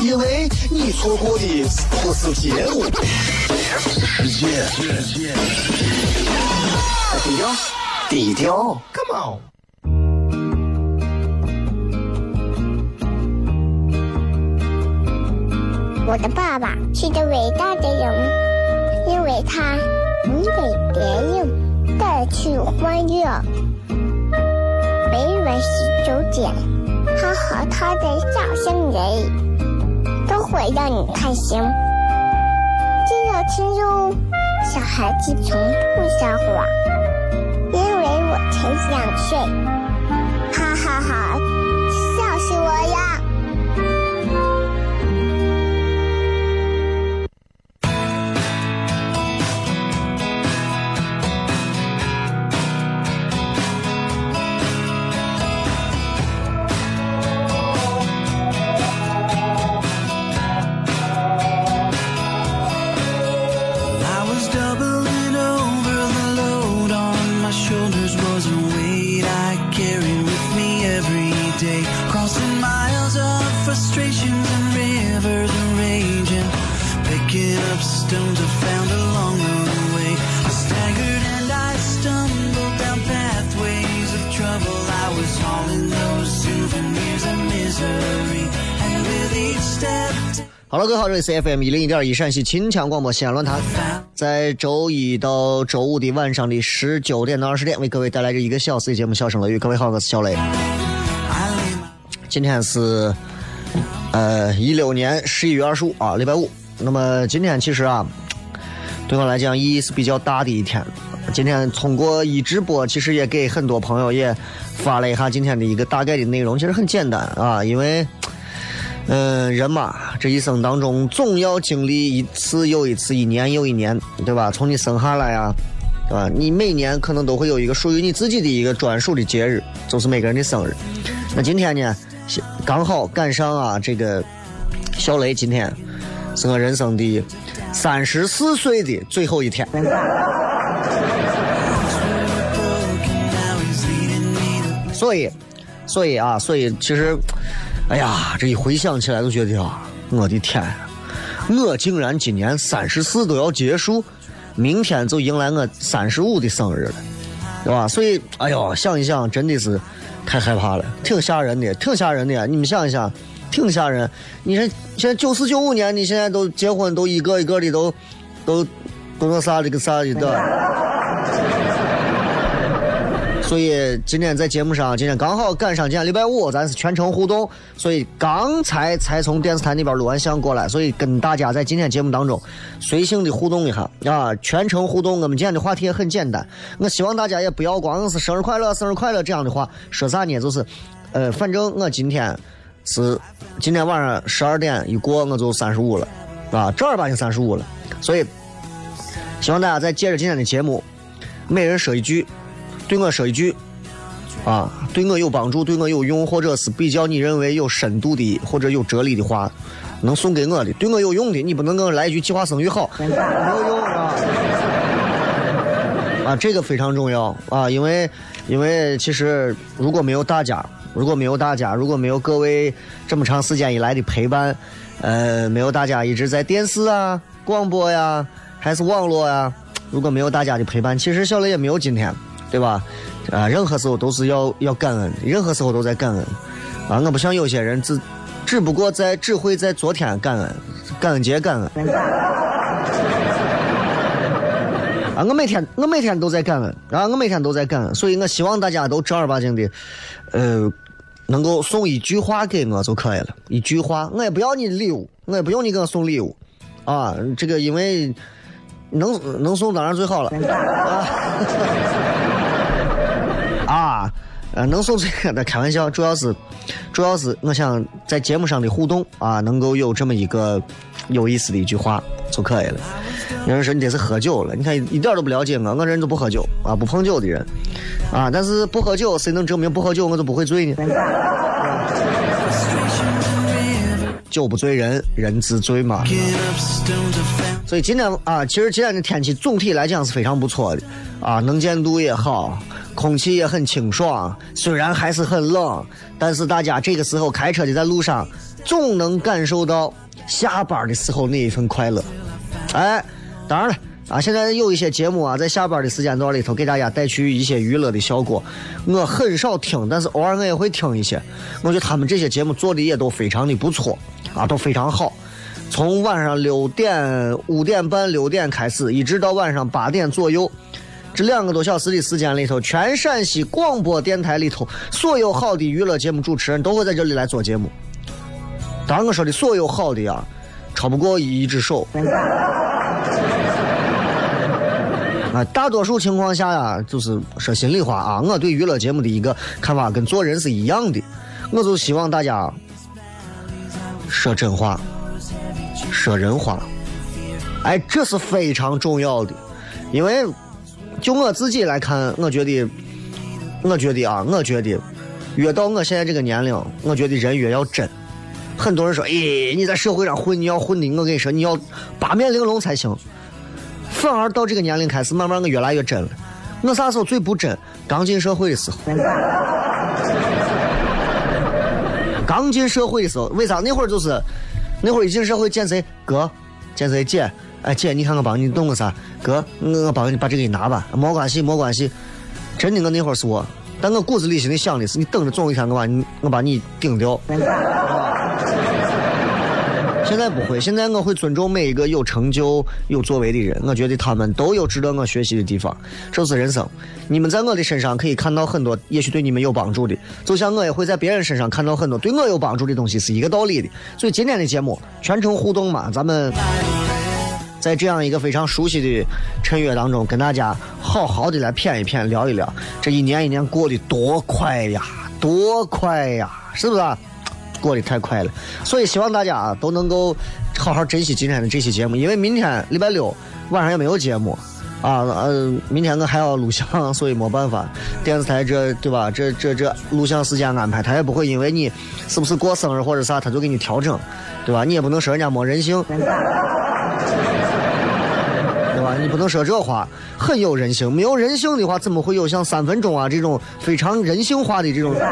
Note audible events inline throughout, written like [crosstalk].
因为你错过的不是结果。低调，低调，Come on。我的爸爸是个伟大的人，因为他能给别人带去欢乐。每晚十九点，他和他的笑声人，都会让你开心。记得听哟，小孩子从不撒谎，因为我才两岁。好，这里是 FM 一零一点一陕西秦腔广播西安论坛，在周一到周五的晚上的十九点到二十点，为各位带来这一个小时的节目《笑声雷雨》。各位好，我是小雷。今天是呃一六年十一月二十五啊，礼拜五。那么今天其实啊，对我来讲意义是比较大的一天。今天通过一直播，其实也给很多朋友也发了一下今天的一个大概的内容，其实很简单啊，因为。嗯，人嘛，这一生当中总要经历一次又一次，一年又一年，对吧？从你生下来呀，对吧？你每年可能都会有一个属于你自己的一个专属的节日，就是每个人的生日。那今天呢，刚好赶上啊，这个小雷今天是我人生的三十四岁的最后一天。所以，所以啊，所以其实。哎呀，这一回想起来都觉得啊，我的天，我竟然今年三十四都要结束，明天就迎来我三十五的生日了，对吧？所以，哎呦，想一想，真的是太害怕了，挺吓人的，挺吓人的。你们想一想，挺吓人。你说现在九四九五年，你现在都结婚，都一个一个的都都都那啥的个啥的，对吧？所以今天在节目上，今天刚好赶上今天礼拜五，咱是全程互动，所以刚才才从电视台那边录完像过来，所以跟大家在今天节目当中随性的互动一下啊，全程互动。我们今天的话题也很简单，我希望大家也不要光是生日快乐、生日快乐这样的话，说啥呢？就是，呃，反正我今天是今天晚上十二点一过，我就三十五了，啊，正儿八经三十五了，所以希望大家再借着今天的节目，每人说一句。对我说一句，啊，对我有帮助、对我有用，或者是比较你认为有深度的或者有哲理的话，能送给我的，对我有用的，你不能给我来一句“计划生育好”，没有用啊！啊，这个非常重要啊，因为因为其实如果没有大家，如果没有大家，如果没有各位这么长时间以来的陪伴，呃，没有大家一直在电视啊、广播呀，还是网络呀，如果没有大家的陪伴，其实小雷也没有今天。对吧？啊，任何时候都是要要感恩，任何时候都在感恩。啊，我不像有些人只只不过在只会在昨天感恩，感恩节感恩。啊，我每天我每天都在感恩，啊，我每天都在感恩，所以我希望大家都正儿八经的，呃，能够送一句话给我就可以了，一句话，我也不要你的礼物，我也不用你给我送礼物，啊，这个因为能能送当然最好了，啊。[laughs] 啊，能送这个的开玩笑，主要是主要是我想在节目上的互动啊，能够有这么一个有意思的一句话就可以了。有人说你这是喝酒了，你看一点都不了解我，我人都不喝酒啊，不碰酒的人啊。但是不喝酒，谁能证明不喝酒我就不会醉呢？[laughs] 酒不醉人，人自醉嘛。所以今天啊，其实今天的天气总体来讲是非常不错的啊，能见度也好，空气也很清爽。虽然还是很冷，但是大家这个时候开车的在路上，总能感受到下班的时候那一份快乐。哎，当然了啊，现在有一些节目啊，在下班的时间段里头给大家带去一些娱乐的效果，我很少听，但是偶尔我也会听一些。我觉得他们这些节目做的也都非常的不错啊，都非常好。从晚上六点、五点半、六点开始，一直到晚上八点左右，这两个多小时的时间里头，全陕西广播电台里头所有好的娱乐节目主持人都会在这里来做节目。当然，我说的所有好的呀，超不过一只手。[laughs] 啊，大多数情况下呀，就是说心里话啊，我对娱乐节目的一个看法跟做人是一样的，我就希望大家说真话。说人话，哎，这是非常重要的，因为就我自己来看，我觉得，我觉得啊，我觉得越到我现在这个年龄，我觉得人越要真。很多人说，哎，你在社会上混，你要混的，我跟你说，你要八面玲珑才行。反而到这个年龄开始，慢慢我越来越真了。我啥时候最不真？刚进社会的时候。刚进社会的时候，为啥？那会儿就是。那会儿一进社会见谁哥，见谁姐，哎姐，你看我帮你弄个啥？哥，我帮你把这个拿吧，没关系没关系。真的，我那会儿是我，但我骨子里心里想的是，你等着总有一天我把你我把你顶掉。现在不会，现在我会尊重每一个有成就、有作为的人。我觉得他们都有值得我学习的地方。这是人生，你们在我的身上可以看到很多，也许对你们有帮助的。就像我也会在别人身上看到很多对我有帮助的东西，是一个道理的。所以今天的节目全程互动嘛，咱们在这样一个非常熟悉的衬乐当中，跟大家好好的来谝一谝，聊一聊这一年一年过得多快呀，多快呀，是不是？啊 [tsk] 过得太快了，所以希望大家都能够好好珍惜今天的这期节目，因为明天礼拜六晚上也没有节目啊，呃，明天我还要录像，所以没办法。电视台这对吧？这这这录像时间安排，他也不会因为你是不是过生日或者啥，他就给你调整，对吧？你也不能说人家没人性，你不能说这话，很有人性。没有人性的话，怎么会有像三分钟啊这种非常人性化的这种？[laughs]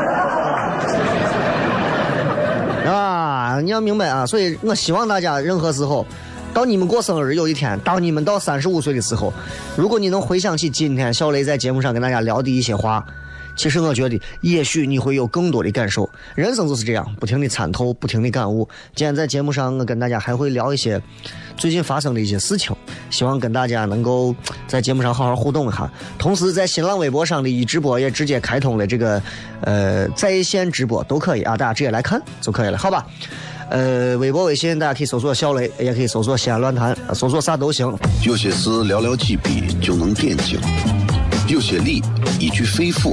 啊，你要明白啊！所以我希望大家任何时候，到你们过生日有一天，当你们到三十五岁的时候，如果你能回想起今天小雷在节目上跟大家聊的一些话。其实我觉得，也许你会有更多的感受。人生就是这样，不停的参透，不停的感悟。今天在节目上，我跟大家还会聊一些最近发生的一些事情，希望跟大家能够在节目上好好互动一下。同时，在新浪微博上的一直播也直接开通了这个呃在线直播都可以啊，大家直接来看就可以了，好吧？呃，微博、微信大家可以搜索小雷，也可以搜索西安论坛，搜索啥都行。有些事寥寥几笔就能点睛。有些理一句肺腑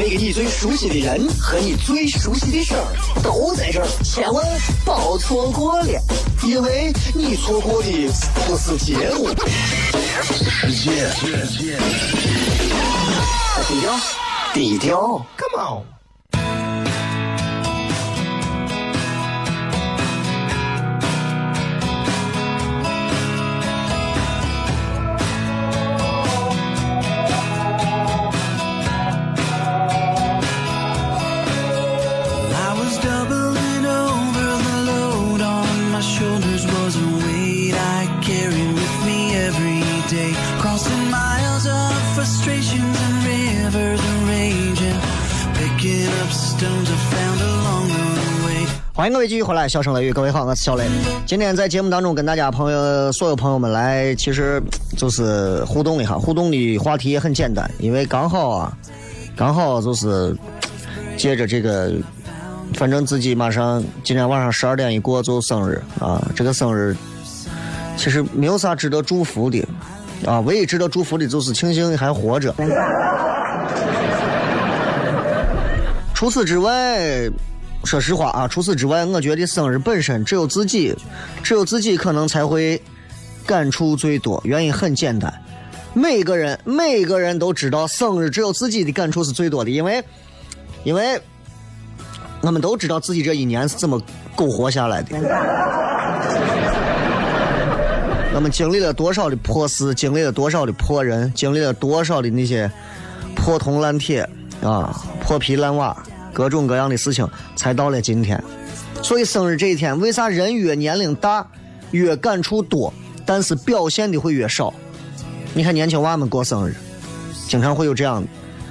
那个你最熟悉的人和你最熟悉的事儿都在这儿，千万别错过了，因为你错过的不是节目，世界。低调，低调，Come on。欢迎各位继续回来笑声雷雨各位好我是小雷。今天在节目当中跟大家朋友所有朋友们来其实就是互动一下互动的话题也很简单因为刚好啊刚好就是借着这个反正自己马上今天晚上十二点一过就生日。啊这个生日其实没有啥值得祝福的啊唯一值得祝福的就是庆幸还活着。除此之外。说实话啊，除此之外，我觉得生日本身只有自己，只有自己可能才会感触最多。原因很简单，每个人每一个人都知道生日只有自己的感触是最多的，因为因为我们都知道自己这一年是怎么苟活下来的，[laughs] 我们经历了多少的破事，经历了多少的破人，经历了多少的那些破铜烂铁啊，破皮烂瓦。各种各样的事情才到了今天，所以生日这一天，为啥人越年龄大越感触多，但是表现的会越少？你看年轻娃们过生日，经常会有这样的。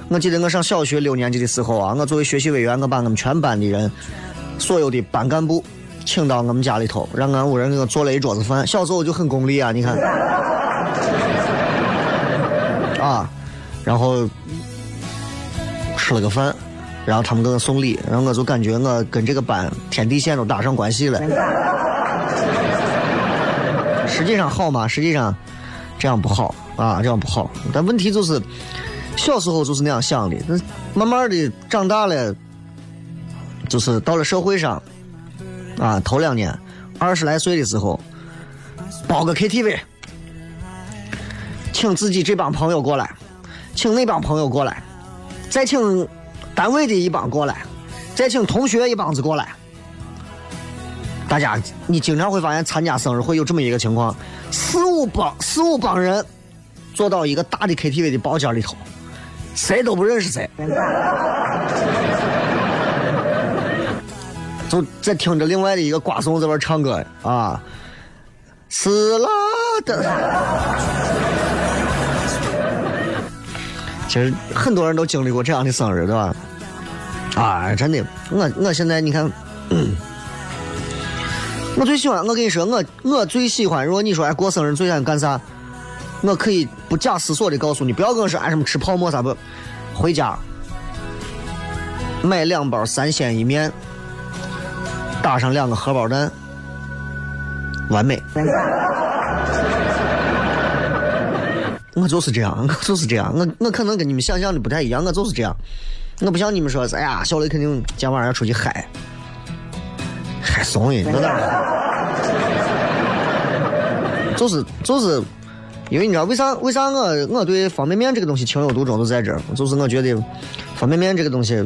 我记得我上小学六年级的时候啊，我作为学习委员，我把我们全班的人，所有的班干部请到我们家里头，让俺屋人给我做了一桌子饭。小时候就很功利啊，你看，[laughs] 啊，然后吃了个饭。然后他们给我送礼，然后我就感觉我跟这个班天地线都搭上关系了。实际上好吗？实际上这样不好啊，这样不好。但问题就是，小时候就是那样想的，慢慢的长大了，就是到了社会上，啊，头两年二十来岁的时候，包个 KTV，请自己这帮朋友过来，请那帮朋友过来，再请。单位的一帮过来，再请同学一帮子过来。大家，你经常会发现参加生日会有这么一个情况：四五帮四五帮人坐到一个大的 KTV 的包间里头，谁都不认识谁，[laughs] 就在听着另外的一个瓜怂在那唱歌啊，死了的。其实很多人都经历过这样的生日，对吧？啊，真的，我我现在你看，我最喜欢，我跟你说，我我最喜欢。如果你说哎过生日最想干啥，我可以不假思索的告诉你，不要跟我说哎什么吃泡馍啥不，回家买两包三鲜一面，打上两个荷包蛋，完美。我就是这样，我就是这样，我我可能跟你们想象的不太一样，我就是这样，我不像你们说，哎呀，小雷肯定今晚上要出去嗨，嗨怂的，那哪？就是就是，因为你知道为啥？为啥我我对方便面这个东西情有独钟就在这儿，就是我觉得方便面这个东西，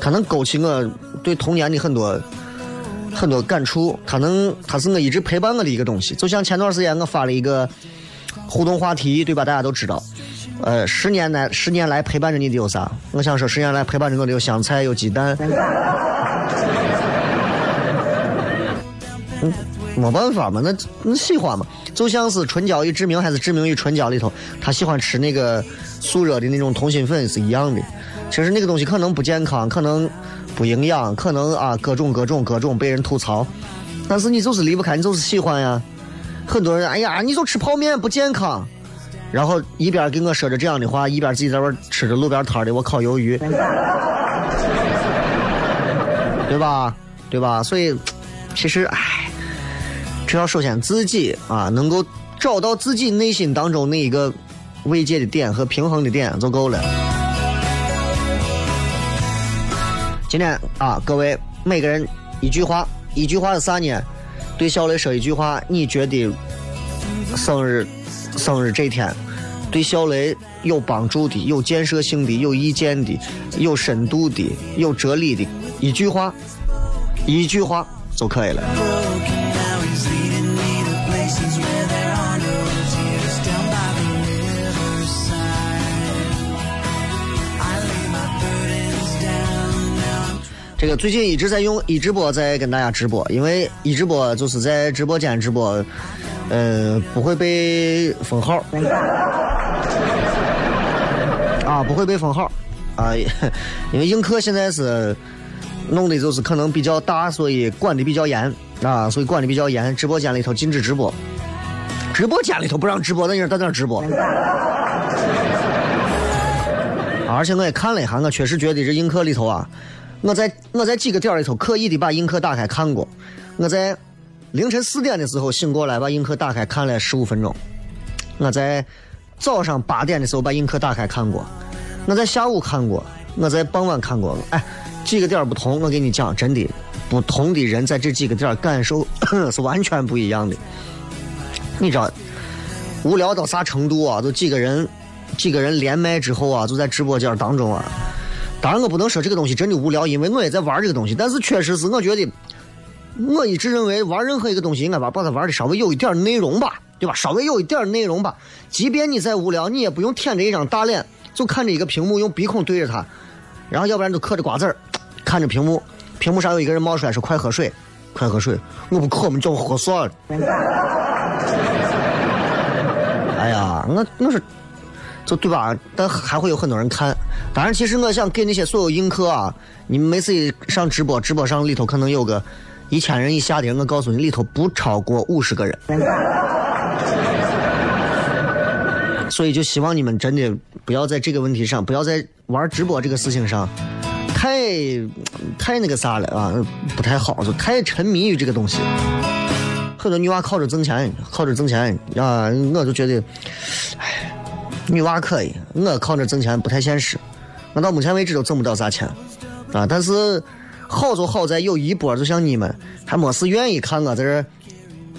它能勾起我对童年的很多很多感触，它能，它是我一直陪伴我的一个东西。就像前段时间我发了一个。互动话题对吧？大家都知道，呃，十年来十年来陪伴着你的有啥？我想说，十年来陪伴着我的有香菜，有鸡蛋。嗯，没办法嘛，那那喜欢嘛，就像是《唇角与志明》还是《志明与唇角》里头，他喜欢吃那个速热的那种通心粉是一样的。其实那个东西可能不健康，可能不营养，可能啊各种各种各种被人吐槽，但是你就是离不开，你就是喜欢呀。很多人，哎呀，你就吃泡面不健康，然后一边给我说着这样的话，一边自己在那吃着路边摊的我烤鱿鱼，[laughs] 对吧？对吧？所以，其实，哎，只要首先自己啊能够找到自己内心当中那一个慰藉的点和平衡的点就够了。今天啊，各位每个人一句话，一句话是啥呢？对小雷说一句话，你觉得生日生日这天对小雷有帮助的、有建设性的、有意见的、有深度的、有哲理的一句话，一句话就可以了。这个最近一直在用一直播在跟大家直播，因为一直播就是在直播间直播，呃，不会被封号，[laughs] 啊，不会被封号，啊，[laughs] 因为映客现在是弄的就是可能比较大，所以管的比较严啊，所以管的比较严。直播间里头禁止直播，直播间里头不让直播，那人在那直播？[laughs] 而且我也看了一下，我确实觉得这映客里头啊，我在我在几个点里头刻意的把映客打开看过。我在凌晨四点的时候醒过来，把映客打开看了十五分钟。我在早上八点的时候把映客打开看过。我在下午看过，我在傍晚看过。哎，几个点不同，我跟你讲，真的，不同的人在这几个点感受是完全不一样的。[coughs] 你知道，无聊到啥程度啊？就几个人。几个人连麦之后啊，就在直播间当中啊。当然，我不能说这个东西真的无聊，因为我也在玩这个东西。但是，确实是我觉得，我一直认为玩任何一个东西，应该把把它玩的稍微有一点内容吧，对吧？稍微有一点内容吧。即便你再无聊，你也不用舔着一张大脸，就看着一个屏幕，用鼻孔对着它，然后要不然就嗑着瓜子儿，看着屏幕，屏幕上有一个人冒出来说：“快喝水，快喝水。”我不渴，我们叫我喝算了。哎呀，我我说。就对吧？但还会有很多人看。当然，其实我想给那些所有映客啊，你们每次上直播，直播上里头可能有个一千人以下的人，我告诉你，里头不超过五十个人。所以就希望你们真的不要在这个问题上，不要在玩直播这个事情上，太太那个啥了啊，不太好，就太沉迷于这个东西。很多女娃靠着挣钱，靠着挣钱啊，我就觉得，唉。女娃可以，我靠着挣钱不太现实，我到目前为止都挣不到啥钱，啊！但是好就好在有一波，就像你们，还没事愿意看我在这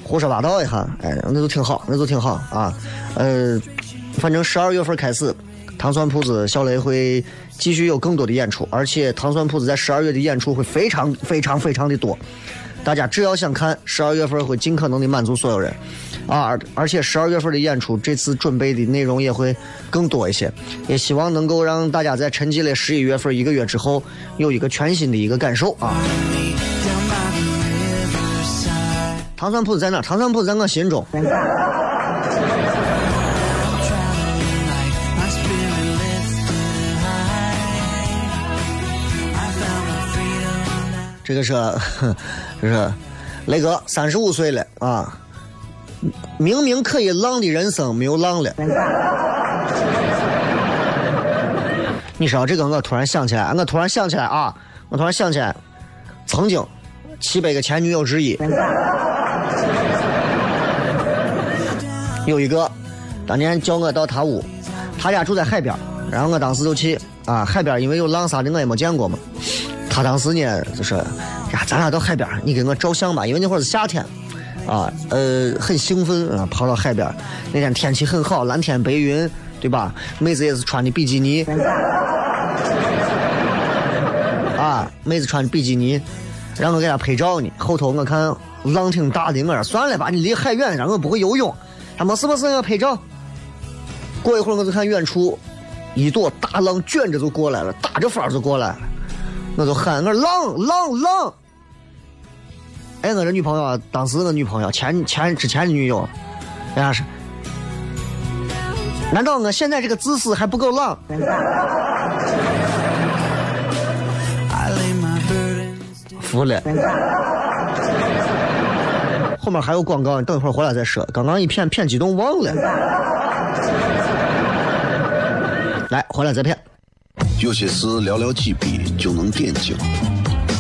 胡说八道一下，哎，那就挺好，那就挺好啊。呃，反正十二月份开始，糖蒜铺子小雷会继续有更多的演出，而且糖蒜铺子在十二月的演出会非常非常非常的多，大家只要想看，十二月份会尽可能的满足所有人。啊，而且十二月份的演出，这次准备的内容也会更多一些，也希望能够让大家在沉寂了十一月份一个月之后，有一个全新的一个感受啊。糖蒜铺子在哪？糖蒜铺子在我心中。这个是，[laughs] 这是雷哥三十五岁了啊。明明可以浪的人生没有浪了。你说这个，我突然想起来，我突然想起来啊，我突然想起来，曾经七百个前女友之一，有一个当年叫我到他屋，他家住在海边，然后我当时就去啊，海边因为有浪啥的我也没见过嘛，他当时呢就说呀，咱俩到海边，你给我照相吧，因为那会是夏天。啊，呃，很兴奋啊，跑到海边那天天气很好，蓝天白云，对吧？妹子也是穿的比基尼，[laughs] 啊，妹子穿的比基尼，让我给她拍照呢。后头我看浪挺大的，我说算了吧，你离海远，让我不会游泳。他没事没事，我拍照。过一会儿我就看远处一朵大浪卷着就过来了，打着风就过来了，我就喊我浪浪浪。哎，我这女朋友啊，当时我女朋友前前之前的女友，人家是，难道我现在这个姿势还不够浪？服了。后面还有广告，你等一会儿回来再说。刚刚一片片激动忘了。来，回来再片。有些事寥寥几笔就能点睛。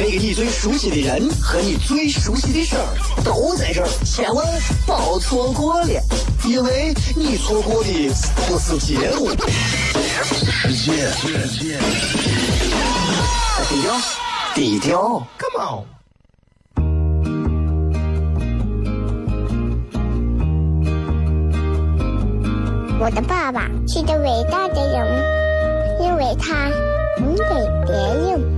那个你最熟悉的人和你最熟悉的事儿都在这儿，千万别错过了，因为你错过的不是节目，世界。低调，低调，Come on。我的爸爸是个伟大的人，因为他能给别人。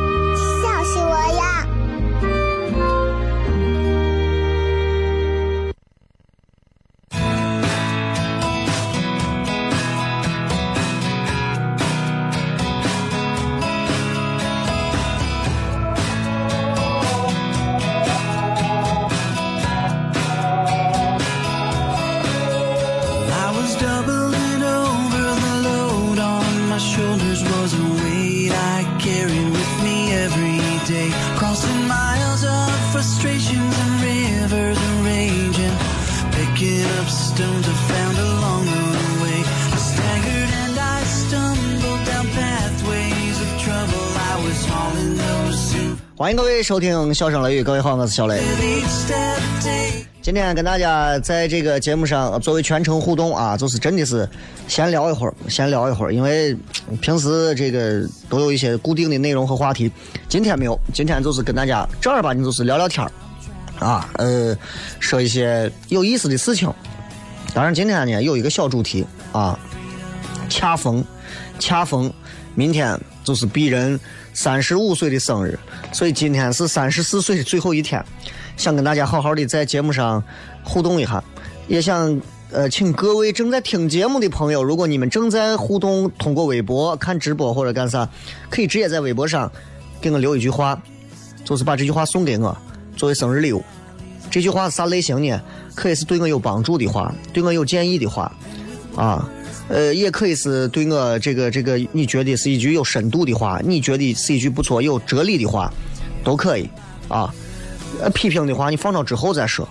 迎各位收听《笑声雷雨》，各位好，我是小雷。今天跟大家在这个节目上作为全程互动啊，就是真的是闲聊一会儿，闲聊一会儿，因为平时这个都有一些固定的内容和话题，今天没有，今天就是跟大家正儿八经就是聊聊天儿啊，呃，说一些有意思的事情。当然今天呢有一个小主题啊，恰逢恰逢明天就是鄙人三十五岁的生日，所以今天是三十四岁的最后一天，想跟大家好好的在节目上互动一下，也想呃请各位正在听节目的朋友，如果你们正在互动，通过微博看直播或者干啥，可以直接在微博上给我留一句话，就是把这句话送给我作为生日礼物。这句话是啥类型呢？可以是对我有帮助的话，对我有建议的话，啊，呃，也可以是对我这个这个你觉得是一句有深度的话，你觉得是一句不错有哲理的话，都可以啊。呃，批评的话你放到之后再说，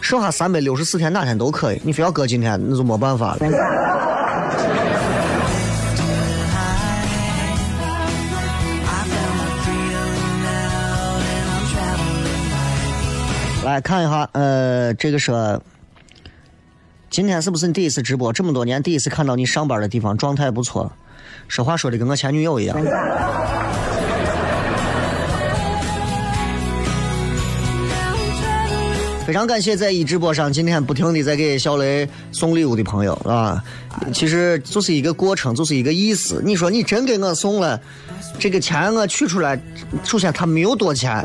剩下三百六十四天哪天都可以，你非要搁今天那就没办法了。来看一下，呃，这个说，今天是不是你第一次直播？这么多年第一次看到你上班的地方，状态不错。说话说的跟我前女友一样。非常感谢在一直播上今天不停的在给小雷送礼物的朋友啊，其实就是一个过程，就是一个意思。你说你真给我送了，这个钱我取出来，首先他没有多钱。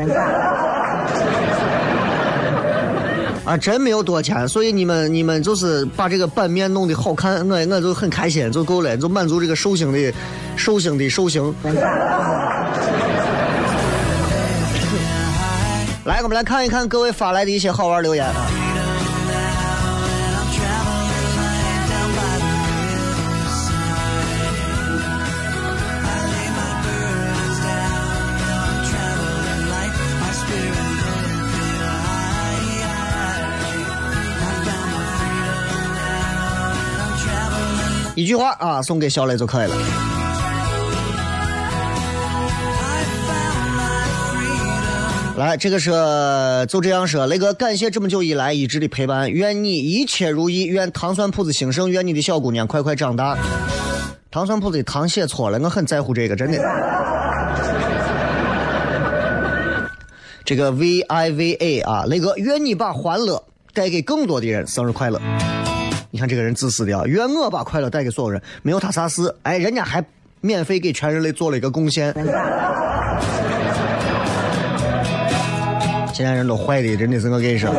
啊，真没有多钱，所以你们你们就是把这个版面弄得好看，我我就很开心就够了，就满足这个寿星的寿星的寿星。[laughs] 来，我们来看一看各位发来的一些好玩留言啊。一句话啊，送给小磊就可以了。来，这个是就这样说，雷哥，感谢这么久以来一直的陪伴，愿你一切如意，愿糖蒜铺子兴盛，愿你的小姑娘快快长大。糖蒜铺子的糖写错了，我很在乎这个，真的。这个 V I V A 啊，雷哥，愿你把欢乐带给更多的人，生日快乐。你看这个人自私的啊，愿我把快乐带给所有人，没有他啥事，哎，人家还免费给全人类做了一个贡献。现在人都坏的，真的是我跟你说。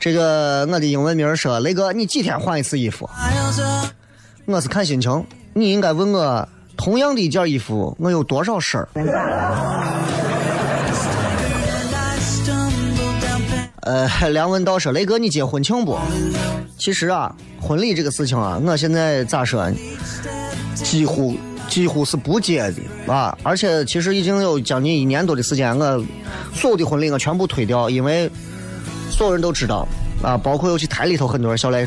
这个我的英文名说，雷哥，你几天换一次衣服？我是看心情。你应该问我，同样的一件衣服，我有多少身儿？呃，梁文道说，雷哥，你结婚庆不？其实啊，婚礼这个事情啊，我现在咋说？几乎几乎是不结的啊！而且其实已经有将近一年多的时间，我所有的婚礼我全部推掉，因为所有人都知道啊，包括尤其台里头很多人，小雷，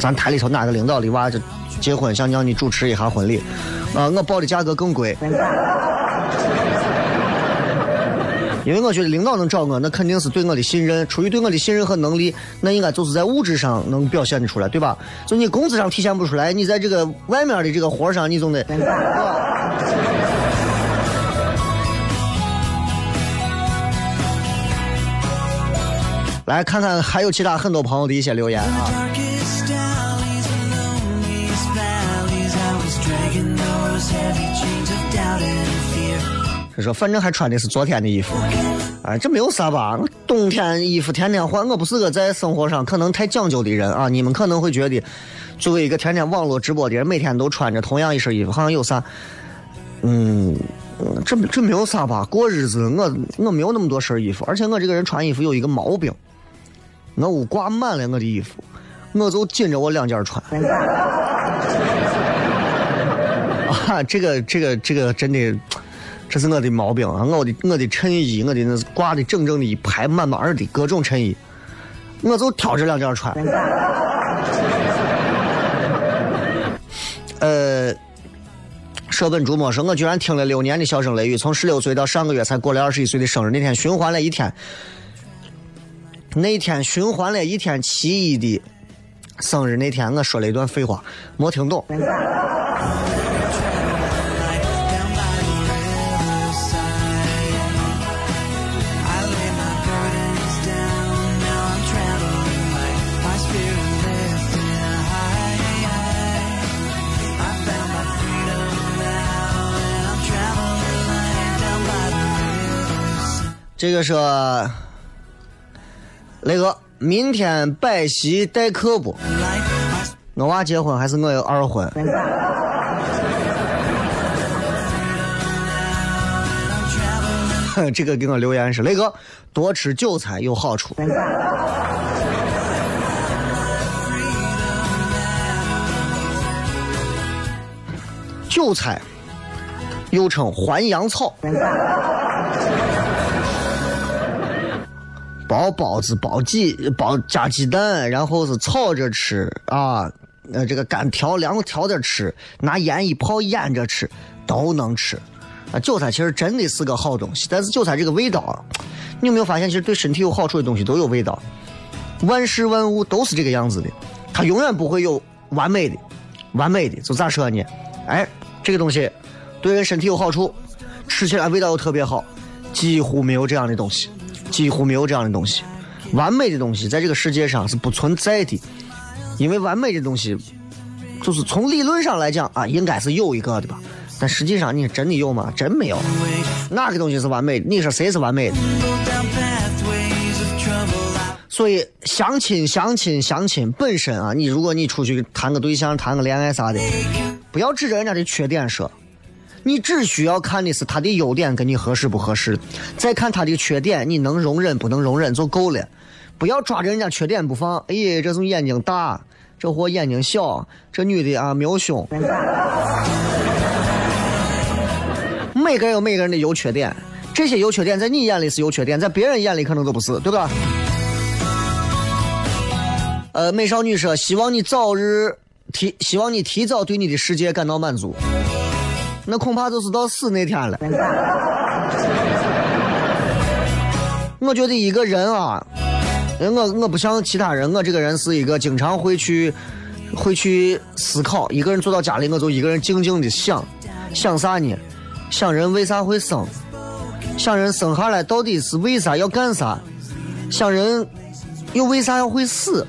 咱台里头哪个领导的娃就结婚想让你主持一下婚礼。啊我报的价格更贵。因为我觉得领导能找我那肯定是对我的信任。出于对我的信任和能力那应该就是在物质上能表现得出来对吧？就你工资上体现不出来你在这个外面的这个活上你总得来看看还有其他很多朋友的一些留言啊。他说反正还穿的是昨天的衣服，哎，这没有啥吧？冬天衣服天天换，我不是个在生活上可能太讲究的人啊。你们可能会觉得，作为一个天天网络直播的人，每天都穿着同样一身衣服，好像有啥？嗯，这这没有啥吧？过日子，我我没有那么多身衣服，而且我这个人穿衣服有一个毛病，我屋挂满了我的衣服，我就紧着我两件穿。啊，这个这个这个真的，这是我的毛病啊！我的我的衬衣，我的那是挂的整整的一排满满儿的各种衬衣，我就挑这两件穿。[laughs] 呃，舍本逐末说，我居然听了六年的笑声雷雨，从十六岁到上个月才过了二十一岁的生日，那天循环了一天，那天循环了一天奇异的生日那天，我说了一段废话，没听懂。这个说，雷哥，明天摆席待客不？我娃结婚还是我有二婚？[laughs] 这个给我留言是雷哥，多吃韭菜有好处。韭菜又称还阳草。包包子、包鸡、包加鸡蛋，然后是炒着吃啊，呃，这个干调凉调着吃，拿盐一泡腌着吃，都能吃。啊，韭菜其实真的是个好东西，但是韭菜这个味道，你有没有发现，其实对身体有好处的东西都有味道。万事万物都是这个样子的，它永远不会有完美的，完美的就咋说呢？哎，这个东西对人身体有好处，吃起来味道又特别好，几乎没有这样的东西。几乎没有这样的东西。完美的东西在这个世界上是不存在的，因为完美的东西，就是从理论上来讲啊，应该是有一个的吧。但实际上，你真的有吗？真没有。哪个东西是完美的？你说谁是完美的？所以相亲、相亲、相亲本身啊，你如果你出去谈个对象、谈个恋爱啥的，不要指着人家的缺点说，你只需要看的是他的优点跟你合适不合适，再看他的缺点你能容忍不能容忍就够了，不要抓着人家缺点不放。哎，这种眼睛大，这货眼睛小，这女的啊没有胸。每个人有每个人的优缺点，这些优缺点在你眼里是优缺点，在别人眼里可能都不是，对吧？呃，美少女说：“希望你早日提，希望你提早对你的世界感到满足。”那恐怕就是到死那天了。我觉得一个人啊，我我不像其他人，我这个人是一个经常会去会去思考。一个人坐到家里，我就一个人静静的想，想啥呢？想人为啥会生？想人生下来到底是为啥要干啥？想人又为啥要会死？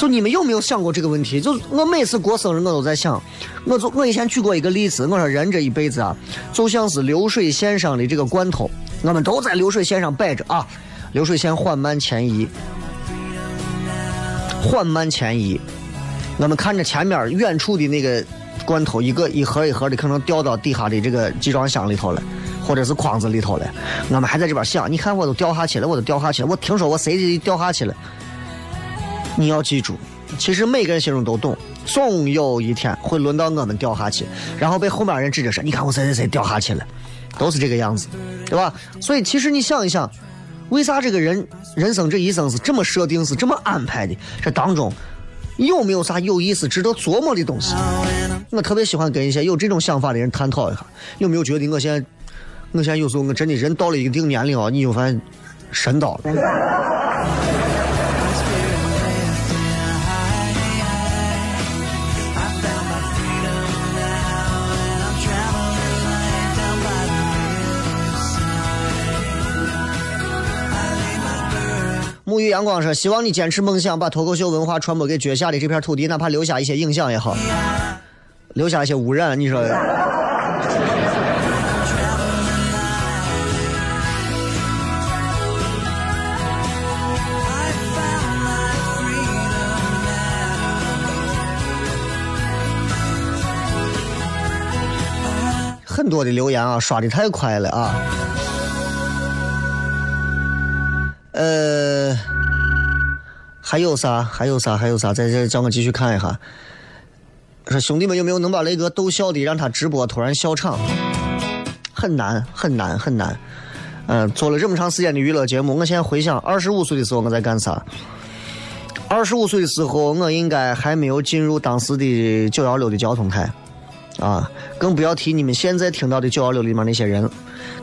就你们有没有想过这个问题？就我每次过生日，我都在想，我就我以前举过一个例子，我说人这一辈子啊，就像是流水线上的这个罐头，我们都在流水线上摆着啊，流水线缓慢前移，缓慢前移，我们看着前面远处的那个罐头，一个一盒一盒的，可能掉到底下的这个集装箱里头了，或者是筐子里头了，我们还在这边想，你看我都掉下去了，我都掉下去了，我听说我谁的掉下去了。你要记住，其实每个人心中都懂，总有一天会轮到我们掉下去，然后被后面人指着说：“你看我谁谁谁掉下去了。”都是这个样子，对吧？所以其实你想一想，为啥这个人人生这一生是这么设定，是这么安排的？这当中有没有啥有意思、值得琢磨的东西？我特别喜欢跟一些有这种想法的人探讨一下，有没有觉得我现在，我现在有时候我真的人到了一定年龄啊，你就发现神到了。于阳光说：“希望你坚持梦想，把脱口秀文化传播给脚下的这片土地，哪怕留下一些影响也好，留下一些污染。”你说？很多的留言啊，刷的太快了啊。呃，还有啥？还有啥？还有啥？在这叫我继续看一下。说兄弟们有没有能把雷哥逗笑的，让他直播突然笑场？很难，很难，很难。嗯，做了这么长时间的娱乐节目，我现在回想二十五岁的时候我在干啥？二十五岁的时候，我应该还没有进入当时的九幺六的交通台。啊，更不要提你们现在听到的九幺六里面那些人。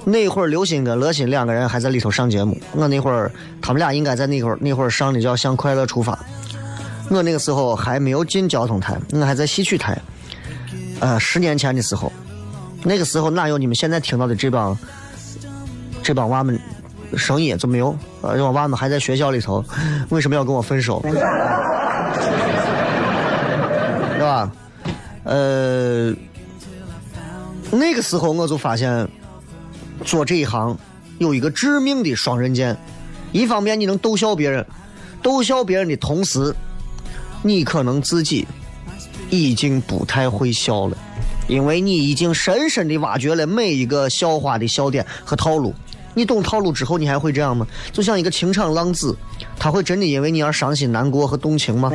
那会儿刘鑫跟乐鑫两个人还在里头上节目，我那会儿他们俩应该在那会儿那会儿上的叫《向快乐出发》。我那个时候还没有进交通台，我还在戏曲台。呃，十年前的时候，那个时候哪有你们现在听到的这帮这帮娃们声音就没有？呃，这帮娃们还在学校里头，为什么要跟我分手？[laughs] 对吧？呃。那个时候我就发现，做这一行有一个致命的双刃剑。一方面你能逗笑别人，逗笑别人的同时，你可能自己已经不太会笑了，因为你已经深深的挖掘了每一个笑话的笑点和套路。你懂套路之后，你还会这样吗？就像一个情场浪子，他会真的因为你而伤心难过和动情吗？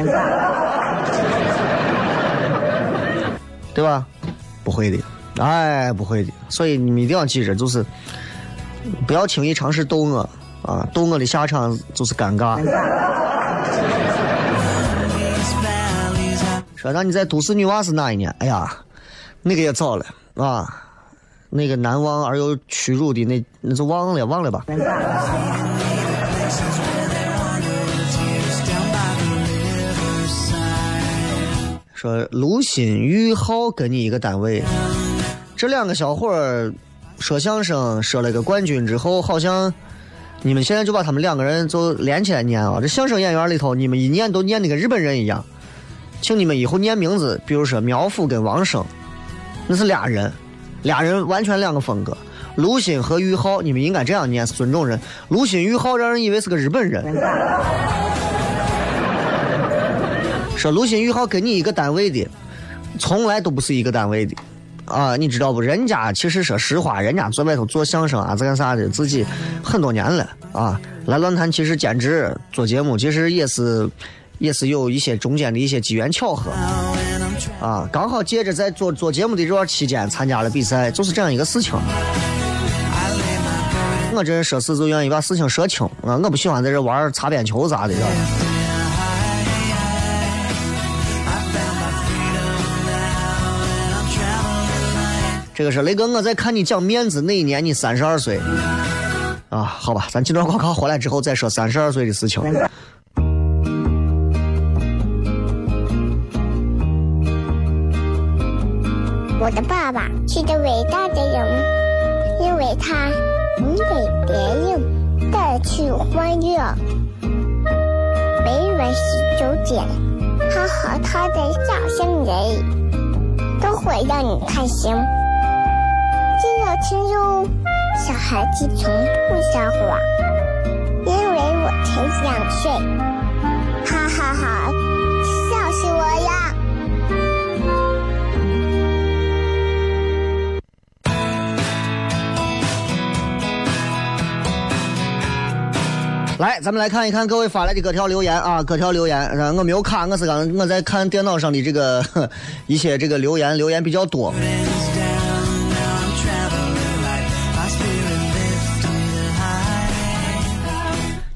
对吧？不会的。哎，不会的，所以你们一定要记着，就是不要轻易尝试逗我啊！逗我的下场就是尴尬。说那你在《都市女娃》是哪一年？哎呀，那个也早了啊，那个难忘而又屈辱的那那就忘了忘了吧。说卢鑫、于浩跟你一个单位。这两个小伙儿说相声说了个冠军之后，好像你们现在就把他们两个人就连起来念啊！这相声演员里头，你们一念都念的跟日本人一样，请你们以后念名字，比如说苗阜跟王声，那是俩人，俩人完全两个风格。卢鑫和于浩，你们应该这样念，是尊重人。卢鑫、于浩让人以为是个日本人。说卢鑫、于浩跟你一个单位的，从来都不是一个单位的。啊，你知道不？人家其实说实话，人家在外头做相声啊，这干啥的？自己很多年了啊。来乱谈，其实兼职做节目，其实也是也是有一些中间的一些机缘巧合啊。刚好借着在做做节目的这段期间，参加了比赛，就是这样一个事情。我这人说事就愿意把事情说清啊，我不喜欢在这玩擦边球啥的。这个是雷哥，我在看你讲面子那一年，你三十二岁啊？好吧，咱进段广告回来之后再说三十二岁的事情。我的爸爸是个伟大的人，因为他能给别人带去欢乐。每晚十九点，他和他的笑声人，都会让你开心。听哟，小孩子从不撒谎，因为我才两岁。哈哈哈，笑死我呀！来，咱们来看一看各位发来的各条留言啊，各条留言，我没有看，我是刚我在看电脑上的这个一些这个留言，留言比较多。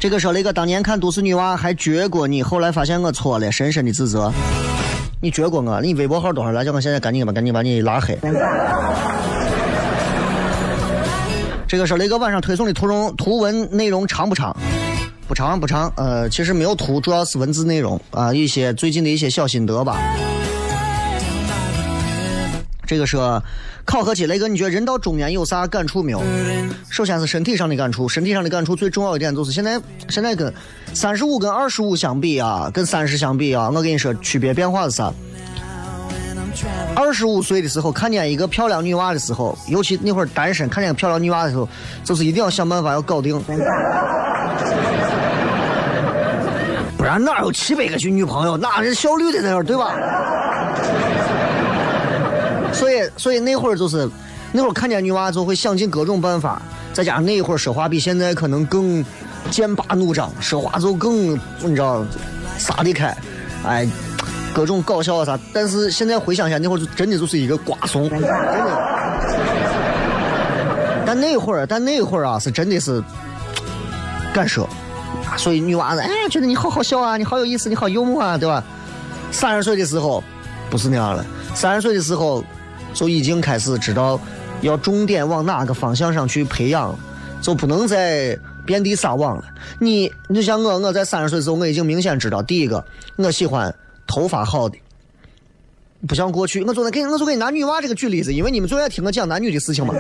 这个说了一个当年看《都市女娃》还撅过你，后来发现我错了，深深的自责。你撅过我？你微博号多少来？叫我现在赶紧吧，赶紧把你拉黑。这个说了一个晚上推送的图中图文内容长不长？不长不长。呃，其实没有图，主要是文字内容啊，一些最近的一些小心得吧。这个说考核期，雷哥，你觉得人到中年有啥感触没有？首先是身体上的感触，身体上的感触最重要一点就是现在现在跟三十五跟二十五相比啊，跟三十相比啊，我跟你说区别变化是啥？二十五岁的时候看见一个漂亮女娃的时候，尤其那会儿单身，看见漂亮女娃的时候，就是一定要想办法要搞定，[laughs] 不然哪有七百个女朋友？哪是效率的那儿，对吧？所以，所以那会儿就是那会儿看见女娃就会想尽各种办法，再加上那会儿说话比现在可能更剑拔弩张，说话就更你知道撒得开，哎。各种搞笑啊啥，但是现在回想一下，那会儿就真的就是一个瓜怂，真的。但那会儿，但那会儿啊，是真的是敢说，所以女娃子哎，觉得你好好笑啊，你好有意思，你好幽默啊，对吧？三十岁的时候不是那样了，三十岁的时候就已经开始知道要重点往哪个方向上去培养，就不能再遍地撒网了。你，你像我，我在三十岁的时候，我已经明显知道，第一个，我喜欢。头发好的，不像过去。我昨天给，我就给你拿女娃这个举例子，因为你们最爱听我讲男女的事情嘛。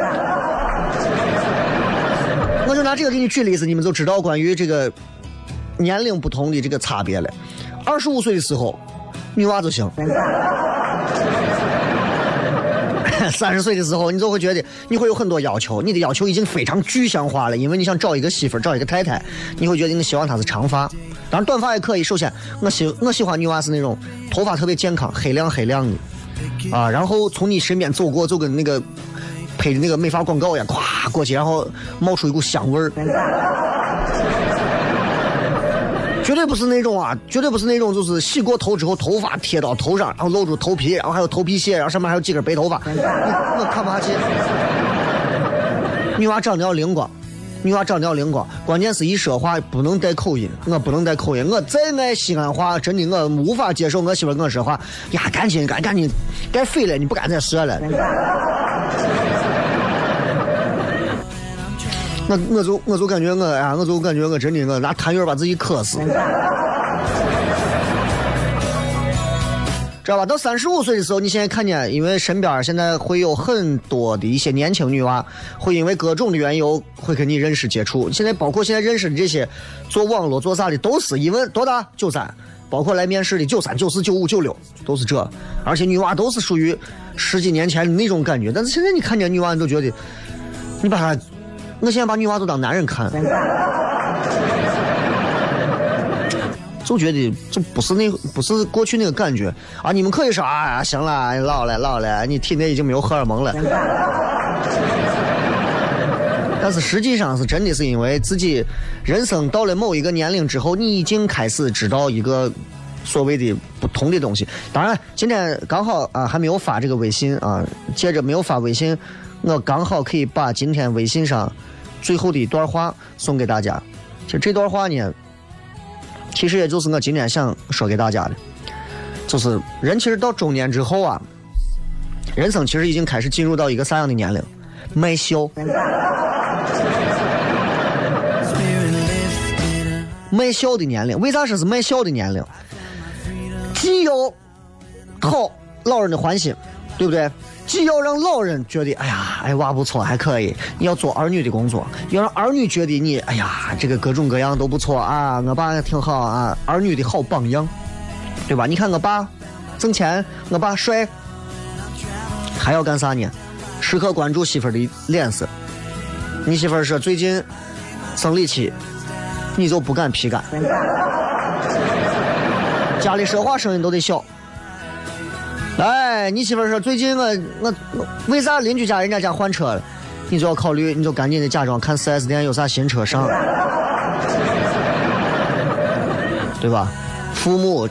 我就拿这个给你举例子，你们就知道关于这个年龄不同的这个差别了。二十五岁的时候，女娃就行。[laughs] 三十岁的时候，你就会觉得你会有很多要求，你的要求已经非常具象化了，因为你想找一个媳妇，找一个太太，你会觉得你希望她是长发，当然短发也可以。首先，我喜我喜欢女娃是那种头发特别健康，黑亮黑亮的，啊，然后从你身边走过，就跟那个配的那个美发广告一样，咵过去，然后冒出一股香味儿。绝对不是那种啊，绝对不是那种，就是洗过头之后头发贴到头上，然后露出头皮，然后还有头皮屑，然后上面还有几根白头发，我看不下去。女娃长得要灵光，女娃长得要灵光，关键是一说话不能带口音，我不能带口音，我再爱西安话，真的我无法接受我媳妇跟我说话，呀，赶紧赶赶紧该飞了，你不敢再说了。我我就我就感觉我呀，我就感觉我真的我拿痰盂把自己渴死，知道吧？到三十五岁的时候，你现在看见，因为身边现在会有很多的一些年轻女娃，会因为各种的缘由会跟你认识接触。现在包括现在认识的这些做网络做啥的，都是一问多大九三，包括来面试的九三九四九五九六都是这，而且女娃都是属于十几年前的那种感觉。但是现在你看见女娃，你都觉得你把她。我现在把女娃都当男人看，[laughs] 就觉得就不是那不是过去那个感觉啊！你们可以说啊，行了，老了老了，你体内已经没有荷尔蒙了。[laughs] 但是实际上是真的是因为自己人生到了某一个年龄之后，你已经开始知道一个所谓的不同的东西。当然，今天刚好啊还没有发这个微信啊，接着没有发微信。我刚好可以把今天微信上最后的一段话送给大家。其实这段话呢，其实也就是我今天想说给大家的，就是人其实到中年之后啊，人生其实已经开始进入到一个啥样的年龄？卖笑，卖笑的年龄。为啥说是卖笑的年龄？既要讨老人的欢心，对不对？既要让老人觉得，哎呀，哎娃不错，还可以。你要做儿女的工作，要让儿女觉得你，哎呀，这个各种各样都不错啊，我爸挺好啊，儿女的好榜样，对吧？你看我爸挣钱，我爸帅，还要干啥呢？时刻关注媳妇的脸色。你媳妇说最近生理期，你就不敢皮干，家里说话声音都得小。哎，你媳妇说最近我我为啥邻居家人家家换车了？你就要考虑，你就赶紧的假装看 4S 店有啥新车上，[laughs] 对吧？父母、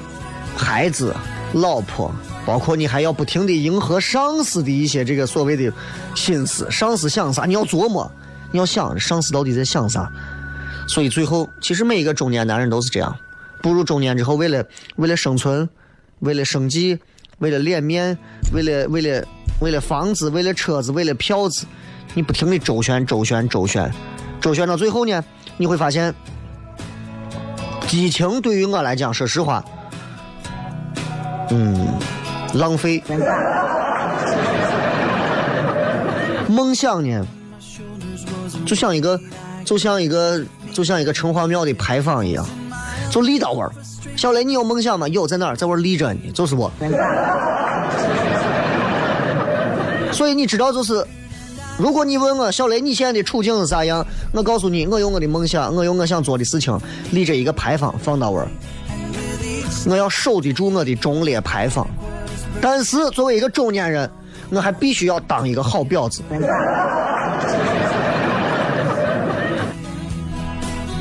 孩子、老婆，包括你还要不停的迎合上司的一些这个所谓的心思，上司想啥你要琢磨，你要想上司到底在想啥。所以最后，其实每一个中年男人都是这样，步入中年之后，为了为了生存，为了生计。为了脸面，为了为了为了房子，为了车子，为了票子，你不停的周旋周旋周旋，周旋到最后呢，你会发现，激情对于我来讲，说实话，嗯，浪费。梦想呢，就像一个，就像一个，就像一个城隍庙的牌坊一样，就立到玩儿。小雷，你有梦想吗？有，在哪儿？在我立着呢，就是我。[laughs] 所以你知道，就是如果你问我小雷，你现在的处境是啥样？我告诉你，我有我的梦想，我有我想做的事情，立着一个牌坊放到位儿。我要守得住我的忠烈牌坊，但是作为一个中年人，我还必须要当一个好婊子。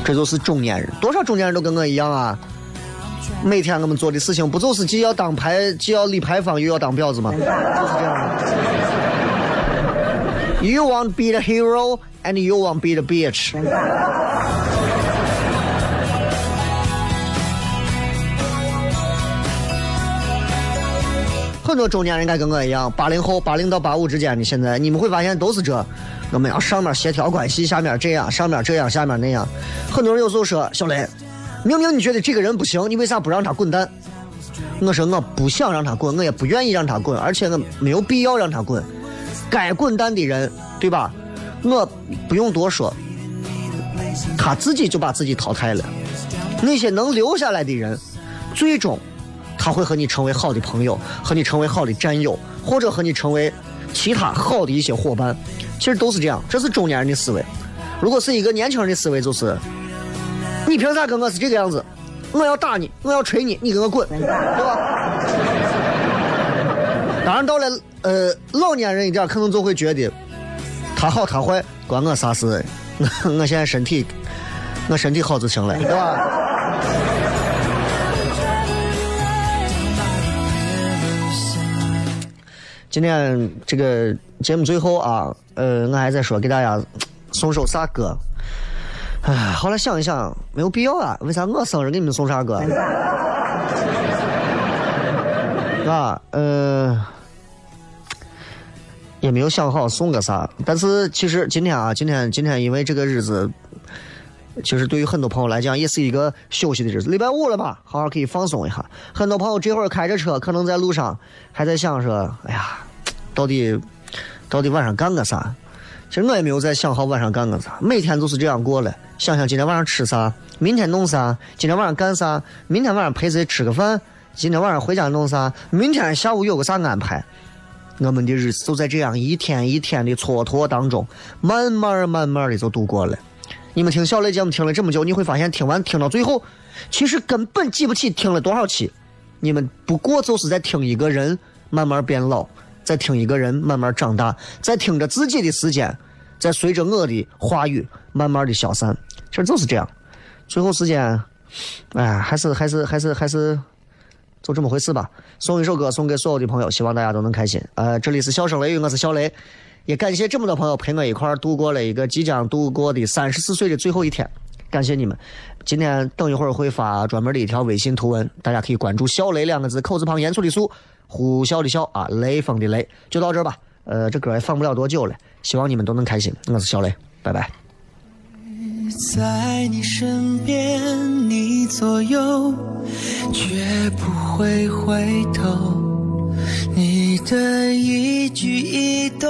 这就是中年人，多少中年人都跟我一样啊！每天我们做的事情，不就是既要当牌，既要立牌坊，又要当婊子吗？就是这样。You want be the hero and you want be the bitch。很多中年人该跟我一样，八零后、八零到八五之间的，现在你们会发现都是这，我们要上面协调关系，下面这样，上面这样，下面那样。很多人有时候说，小雷，明明你觉得这个人不行，你为啥不让他滚蛋？我说我不想让他滚，我也不愿意让他滚，而且我没有必要让他滚。该滚蛋的人，对吧？我不用多说，他自己就把自己淘汰了。那些能留下来的人，最终他会和你成为好的朋友，和你成为好的战友，或者和你成为其他好的一些伙伴。其实都是这样，这是中年人的思维。如果是一个年轻人的思维，就是你凭啥跟我是这个样子？我要打你，我要捶你，你给我滚，对吧？当然，到了呃老年人一点，可能就会觉得他好他坏关我啥事？我我现在身体我身体好就行了，对吧？今天这个节目最后啊，呃，我还在说给大家 [tsk] 送首啥歌？哎，后来想一想，没有必要啊。为啥我生日给你们送啥歌？[laughs] 啊，呃，也没有想好送个啥。但是其实今天啊，今天今天因为这个日子，其实对于很多朋友来讲，也是一个休息的日子。礼拜五了吧，好好可以放松一下。很多朋友这会儿开着车，可能在路上还在想说：“哎呀，到底到底晚上干个啥？”其实我也没有在想好晚上干个啥，每天就是这样过了。想想今天晚上吃啥，明天弄啥，今天晚上干啥，明天晚上陪谁吃个饭，今天晚上回家弄啥，明天下午有个啥安排。我们的日子就在这样一天一天的蹉跎当中，慢慢慢慢的就度过了。你们听小雷节目听了这么久，你会发现听完听到最后，其实根本记不起听了多少期。你们不过就是在听一个人慢慢变老，在听一个人慢慢长大，在听着自己的时间，在随着我的话语慢慢的消散。其实就是这样。最后时间，哎，还是还是还是还是就这么回事吧。送一首歌送给所有的朋友，希望大家都能开心。呃，这里是笑声雷雨，我是小雷，也感谢这么多朋友陪我一块儿度过了一个即将度过的三十四岁的最后一天，感谢你们。今天等一会儿会发专门的一条微信图文，大家可以关注“小雷”两个字，口字旁严肃的肃，呼啸的啸啊，雷锋的雷，就到这儿吧。呃，这歌也放不了多久了，希望你们都能开心。我是小雷，拜拜。在你身边，你左右，绝不会回头。你的一举一动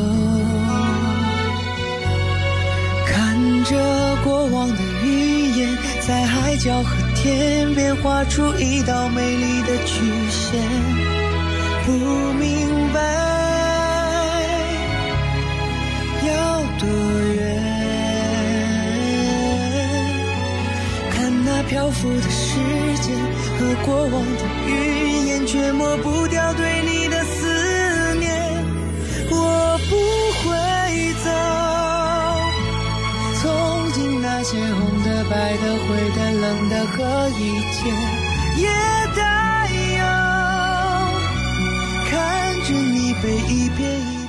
角和天边画出一道美丽的曲线，不明白。要多远？看那漂浮的时间和过往的云烟，却抹不掉对你的思念。我不会走，那些红的、白的、灰的、冷的和一切，也带有看着你被一遍一。